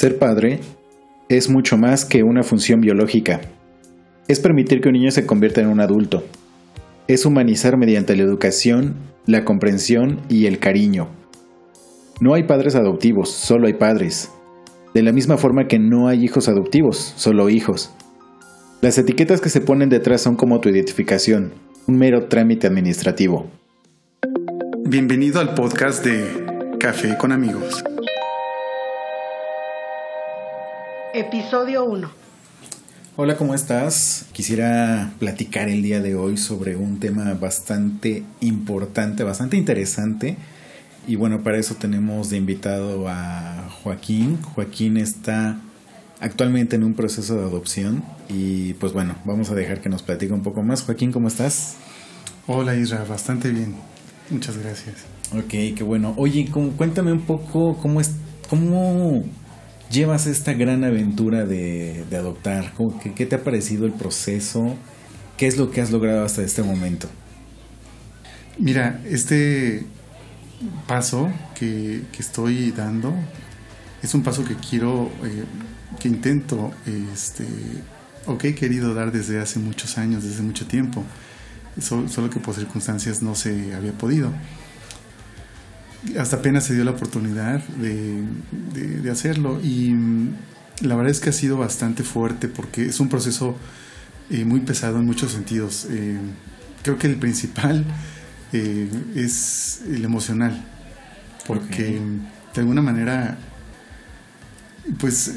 Ser padre es mucho más que una función biológica. Es permitir que un niño se convierta en un adulto. Es humanizar mediante la educación, la comprensión y el cariño. No hay padres adoptivos, solo hay padres. De la misma forma que no hay hijos adoptivos, solo hijos. Las etiquetas que se ponen detrás son como tu identificación, un mero trámite administrativo. Bienvenido al podcast de Café con amigos. Episodio 1. Hola, ¿cómo estás? Quisiera platicar el día de hoy sobre un tema bastante importante, bastante interesante. Y bueno, para eso tenemos de invitado a Joaquín. Joaquín está actualmente en un proceso de adopción y pues bueno, vamos a dejar que nos platique un poco más. Joaquín, ¿cómo estás? Hola Isra, bastante bien. Muchas gracias. Ok, qué bueno. Oye, cuéntame un poco cómo es, cómo llevas esta gran aventura de, adoptar? qué, te ha parecido el proceso? ¿Qué es lo que has logrado hasta este momento? Mira, este paso que, estoy dando es un paso que quiero, eh, que intento, este, o que he querido dar desde hace muchos años, desde mucho tiempo, solo que por circunstancias no se había podido hasta apenas se dio la oportunidad de, hacerlo y mm, la verdad es que ha sido bastante fuerte porque es un proceso eh, muy pesado en muchos sentidos. Eh, creo que el principal eh, es el emocional porque de alguna manera pues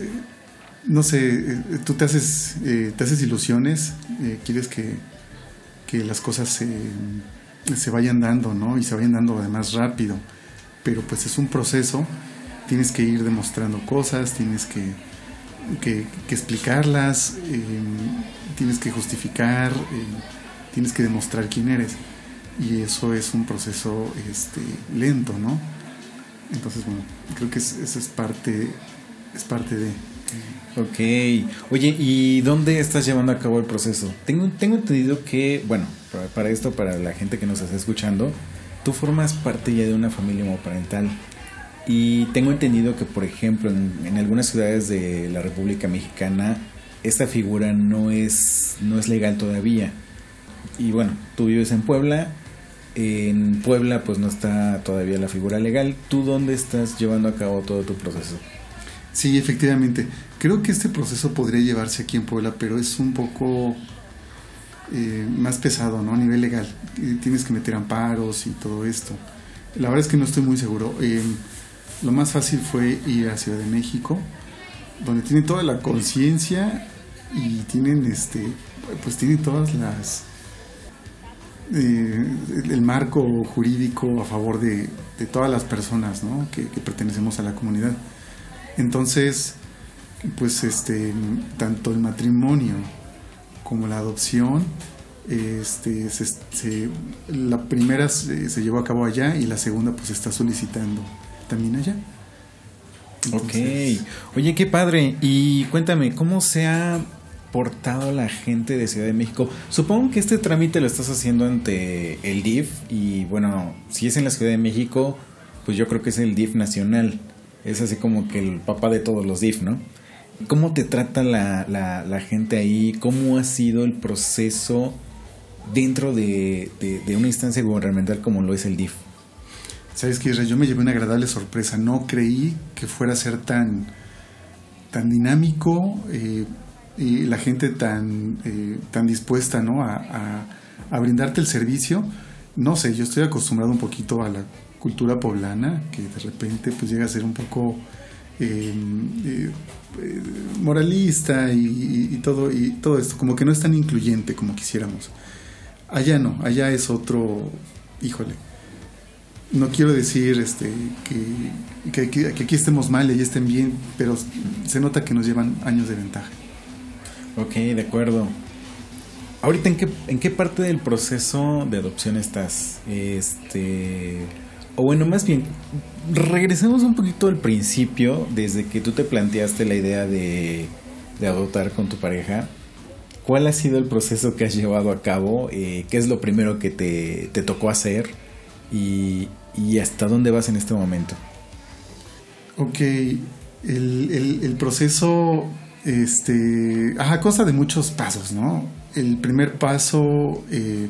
no sé, tú te haces, te haces ilusiones, quieres que, que las cosas se, se vayan dando, ¿no? Y se vayan dando además rápido pero pues es un proceso, tienes que ir demostrando cosas, tienes que, que, explicarlas, eh, tienes que justificar, eh, tienes que demostrar quién eres. Y eso es un proceso este, lento, ¿no? Entonces, bueno, creo que eso es parte, es parte de... Ok. Oye, ¿y dónde estás llevando a cabo el proceso? Tengo, tengo entendido que, bueno, para, para esto, para la gente que nos está escuchando, tú formas parte ya de una familia homoparental. Y tengo entendido que, por ejemplo, en, algunas ciudades de la República Mexicana, esta figura no es, no es legal todavía. Y bueno, tú vives en Puebla. En Puebla, pues no está todavía la figura legal. ¿Tú dónde estás llevando a cabo todo tu proceso? Sí, efectivamente. Creo que este proceso podría llevarse aquí en Puebla, pero es un poco eh, más pesado, ¿no? A nivel legal. tienes que meter amparos y todo esto. La verdad es que no estoy muy seguro. Eh, lo más fácil fue ir a Ciudad de México, donde tienen toda la conciencia y tienen este, pues tienen todas las eh, el marco jurídico a favor de, todas las personas ¿no? que, que, pertenecemos a la comunidad. Entonces, pues este, tanto el matrimonio como la adopción. Este, la primera se, llevó a cabo allá y la segunda pues está solicitando también allá. ok. Oye, qué padre. Y cuéntame, ¿cómo se ha portado la gente de Ciudad de México? Supongo que este trámite lo estás haciendo ante el DIF y bueno, si es en la Ciudad de México, pues yo creo que es el DIF nacional. Es así como que el papá de todos los DIF, ¿no? ¿Cómo te trata la, la, gente ahí? ¿Cómo ha sido el proceso dentro de, una instancia gubernamental como lo es el DIF? Sabes que yo me llevé una agradable sorpresa. No creí que fuera a ser tan, tan dinámico eh, y la gente tan, eh, tan dispuesta ¿no? A, a, brindarte el servicio. No sé, yo estoy acostumbrado un poquito a la cultura poblana, que de repente pues llega a ser un poco eh, moralista y, todo y todo esto como que no es tan incluyente como quisiéramos. Allá no allá es otro híjole no quiero decir este que, que, aquí estemos mal y allá estén bien pero se nota que nos llevan años de ventaja. Ok de acuerdo. Ahorita en qué en qué parte del proceso de adopción estás este o bueno, más bien, regresemos un poquito al principio, desde que tú te planteaste la idea de, adoptar con tu pareja. ¿Cuál ha sido el proceso que has llevado a cabo? Eh, ¿Qué es lo primero que te, tocó hacer? Y, hasta dónde vas en este momento? Ok, El, proceso, este, ajá, consta de muchos pasos, ¿no? El primer paso eh,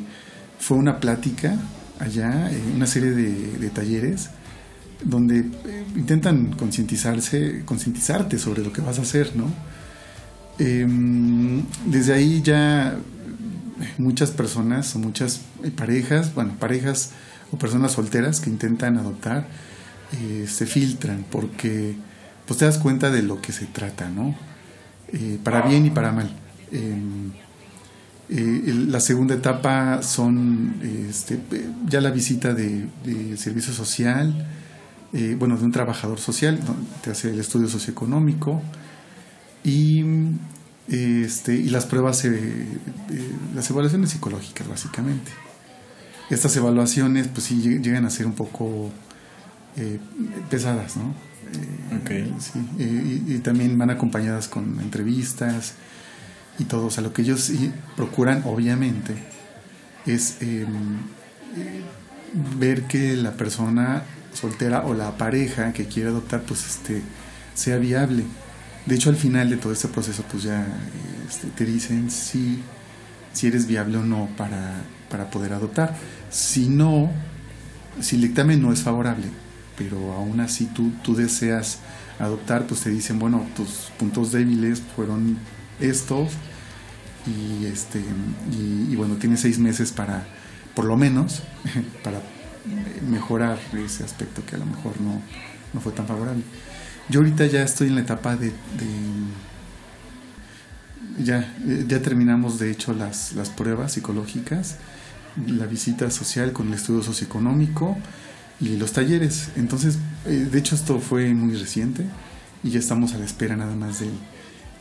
fue una plática allá, eh, una serie de, talleres donde eh, intentan concientizarse, concientizarte sobre lo que vas a hacer, ¿no? Em, desde ahí ya muchas personas o muchas parejas, bueno, parejas o personas solteras que intentan adoptar, se filtran porque pues te das cuenta de lo que se trata, ¿no? Eh, para bien y para mal. Em, eh, la segunda etapa son este, ya la visita de, servicio social, eh, bueno, de un trabajador social, te hace el estudio socioeconómico y, este, y las pruebas, las evaluaciones psicológicas, básicamente. Estas evaluaciones, pues sí, llegan a ser un poco pesadas, ¿no? Okay. y, también van acompañadas con entrevistas y todo. O sea, lo que ellos procuran, obviamente, es em, ver que la persona soltera o la pareja que quiere adoptar, pues este, sea viable. De hecho, al final de todo este proceso, pues ya este, te dicen si, si eres viable o no para, para poder adoptar. Si no, si el dictamen no es favorable, pero aún así tú, tú deseas adoptar, pues te dicen, bueno, tus puntos débiles fueron estos y este y, bueno, tienes seis meses para, por lo menos, para mejorar ese aspecto que a lo mejor no, no fue tan favorable. Yo ahorita ya estoy en la etapa de, ya, ya terminamos de hecho las, las pruebas psicológicas, la visita social con el estudio socioeconómico, y los talleres. Entonces, eh, de hecho esto fue muy reciente y ya estamos a la espera nada más del,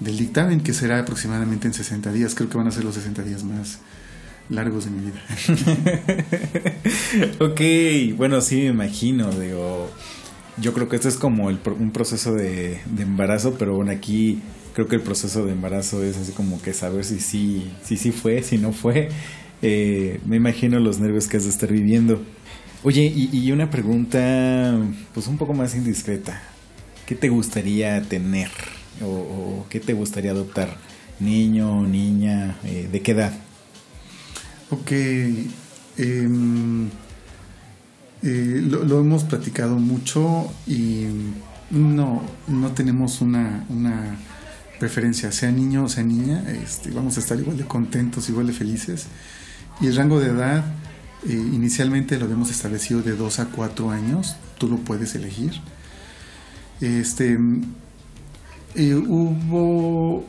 del dictamen que será aproximadamente en 60 días. Creo que van a ser los 60 días más largos de mi vida. ok, bueno, sí me imagino, digo, yo creo que esto es como el, un proceso de, embarazo, pero bueno, aquí creo que el proceso de embarazo es así como que saber si sí, si, si fue, si no fue. Eh, me imagino los nervios que has de estar viviendo. Oye, y, una pregunta pues un poco más indiscreta. ¿Qué te gustaría tener o, qué te gustaría adoptar? ¿Niño, niña? Eh, ¿De qué edad? Ok. Em, eh, lo, hemos platicado mucho y no, no tenemos una, una preferencia, sea niño o sea niña, este, vamos a estar igual de contentos, igual de felices. Y el rango de edad eh, inicialmente lo habíamos establecido de 2 a 4 años, tú lo puedes elegir. Este, eh, hubo,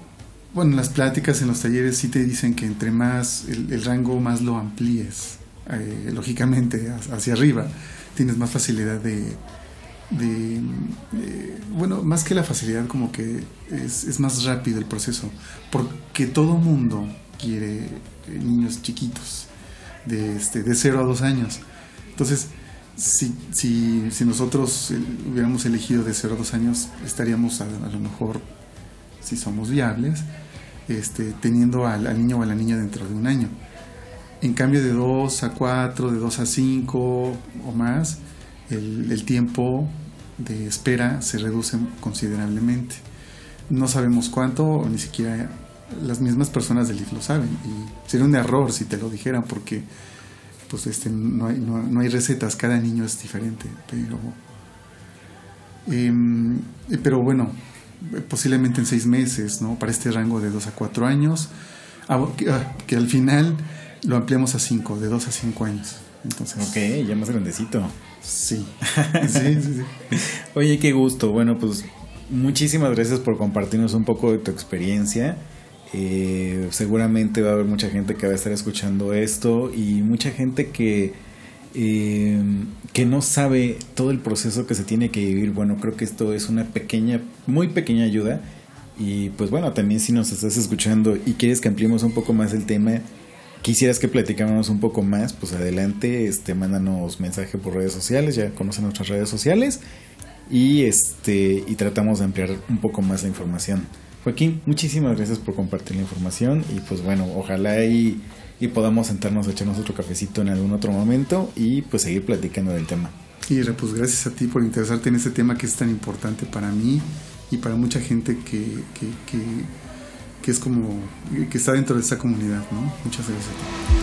bueno, las pláticas en los talleres sí te dicen que entre más el, rango más lo amplíes, eh, lógicamente hacia arriba, tienes más facilidad de, de bueno, más que la facilidad, como que es, es, más rápido el proceso, porque todo mundo quiere niños chiquitos de, este, de 0 a 2 años. Entonces, si, si, si nosotros hubiéramos elegido de 0 a 2 años, estaríamos a, lo mejor, si somos viables, este, teniendo al, niño o a la niña dentro de un año. En cambio, de 2 a 4, de 2 a 5 o más, el, tiempo de espera se reduce considerablemente. No sabemos cuánto, ni siquiera las mismas personas del IF lo saben y sería un error si te lo dijeran porque pues este no hay, no, hay recetas cada niño es diferente pero em, pero bueno posiblemente en seis meses no para este rango de dos a cuatro años ah, que, al final lo ampliamos a cinco de dos a cinco años. Entonces ok ya más grandecito. Sí, sí, sí. oye qué gusto. Bueno pues muchísimas gracias por compartirnos un poco de tu experiencia. Eh, seguramente va a haber mucha gente que va a estar escuchando esto y mucha gente que, eh, que no sabe todo el proceso que se tiene que vivir. Bueno, creo que esto es una pequeña, muy pequeña ayuda. Y pues bueno, también si nos estás escuchando y quieres que ampliemos un poco más el tema, quisieras que platicáramos un poco más, pues adelante, este, mándanos mensaje por redes sociales, ya conocen nuestras redes sociales y este y tratamos de ampliar un poco más la información. Joaquín, muchísimas gracias por compartir la información y pues bueno, ojalá y, podamos sentarnos a echarnos otro cafecito en algún otro momento y pues seguir platicando del tema. Y pues gracias a ti por interesarte en este tema que es tan importante para mí y para mucha gente que, que, que, que es como, que está dentro de esa comunidad, ¿no? Muchas gracias a ti.